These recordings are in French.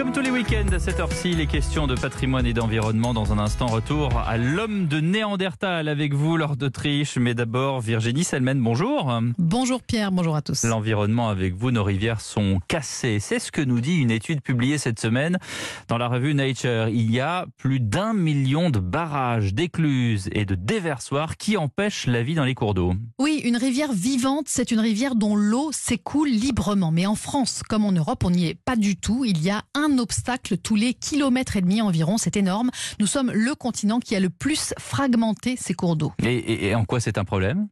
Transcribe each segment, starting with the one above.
Comme tous les week-ends à cette heure-ci, les questions de patrimoine et d'environnement. Dans un instant, retour à l'homme de Néandertal avec vous, Lord d'Autriche. Mais d'abord, Virginie Selmen, bonjour. Bonjour Pierre, bonjour à tous. L'environnement avec vous, nos rivières sont cassées. C'est ce que nous dit une étude publiée cette semaine dans la revue Nature. Il y a plus d'un million de barrages, d'écluses et de déversoirs qui empêchent la vie dans les cours d'eau. Oui, une rivière vivante, c'est une rivière dont l'eau s'écoule librement. Mais en France, comme en Europe, on n'y est pas du tout. Il y a un obstacle tous les kilomètres et demi environ. C'est énorme. Nous sommes le continent qui a le plus fragmenté ses cours d'eau. Et, et en quoi c'est un problème?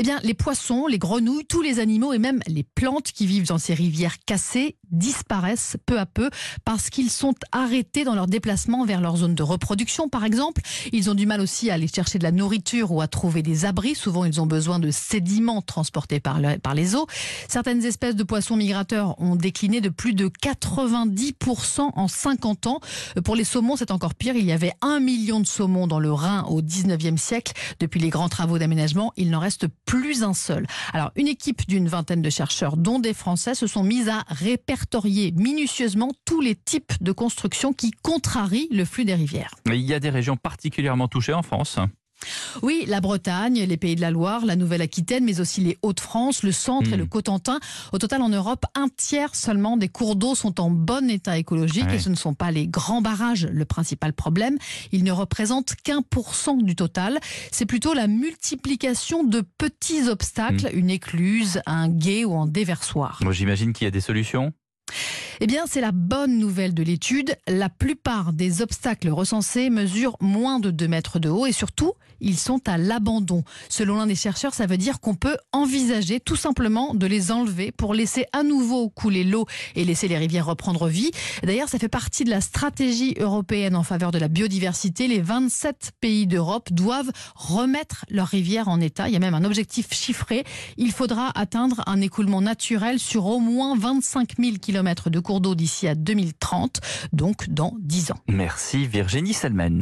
Eh bien, les poissons, les grenouilles, tous les animaux et même les plantes qui vivent dans ces rivières cassées disparaissent peu à peu parce qu'ils sont arrêtés dans leur déplacement vers leur zone de reproduction, par exemple. Ils ont du mal aussi à aller chercher de la nourriture ou à trouver des abris. Souvent, ils ont besoin de sédiments transportés par, les eaux. Certaines espèces de poissons migrateurs ont décliné de plus de 90% en 50 ans. Pour les saumons, c'est encore pire. Il y avait un million de saumons dans le Rhin au 19e siècle. Depuis les grands travaux d'aménagement, il n'en reste plus un seul. Alors, une équipe d'une vingtaine de chercheurs, dont des Français, se sont mis à répertorier minutieusement tous les types de constructions qui contrarient le flux des rivières. il y a des régions particulièrement touchées en France. Oui, la Bretagne, les Pays de la Loire, la Nouvelle-Aquitaine, mais aussi les Hauts-de-France, le centre et le hmm. Cotentin. Au total, en Europe, un tiers seulement des cours d'eau sont en bon état écologique et ce ne sont pas les grands barrages le principal problème. Ils ne représentent qu'un pour cent du total. C'est plutôt la multiplication de petits obstacles, hmm. une écluse, un guet ou un déversoir. J'imagine qu'il y a des solutions eh bien, c'est la bonne nouvelle de l'étude. La plupart des obstacles recensés mesurent moins de 2 mètres de haut et surtout, ils sont à l'abandon. Selon l'un des chercheurs, ça veut dire qu'on peut envisager tout simplement de les enlever pour laisser à nouveau couler l'eau et laisser les rivières reprendre vie. D'ailleurs, ça fait partie de la stratégie européenne en faveur de la biodiversité. Les 27 pays d'Europe doivent remettre leurs rivières en état. Il y a même un objectif chiffré. Il faudra atteindre un écoulement naturel sur au moins 25 000 km de cours d'eau d'ici à 2030, donc dans 10 ans. Merci Virginie Salmen.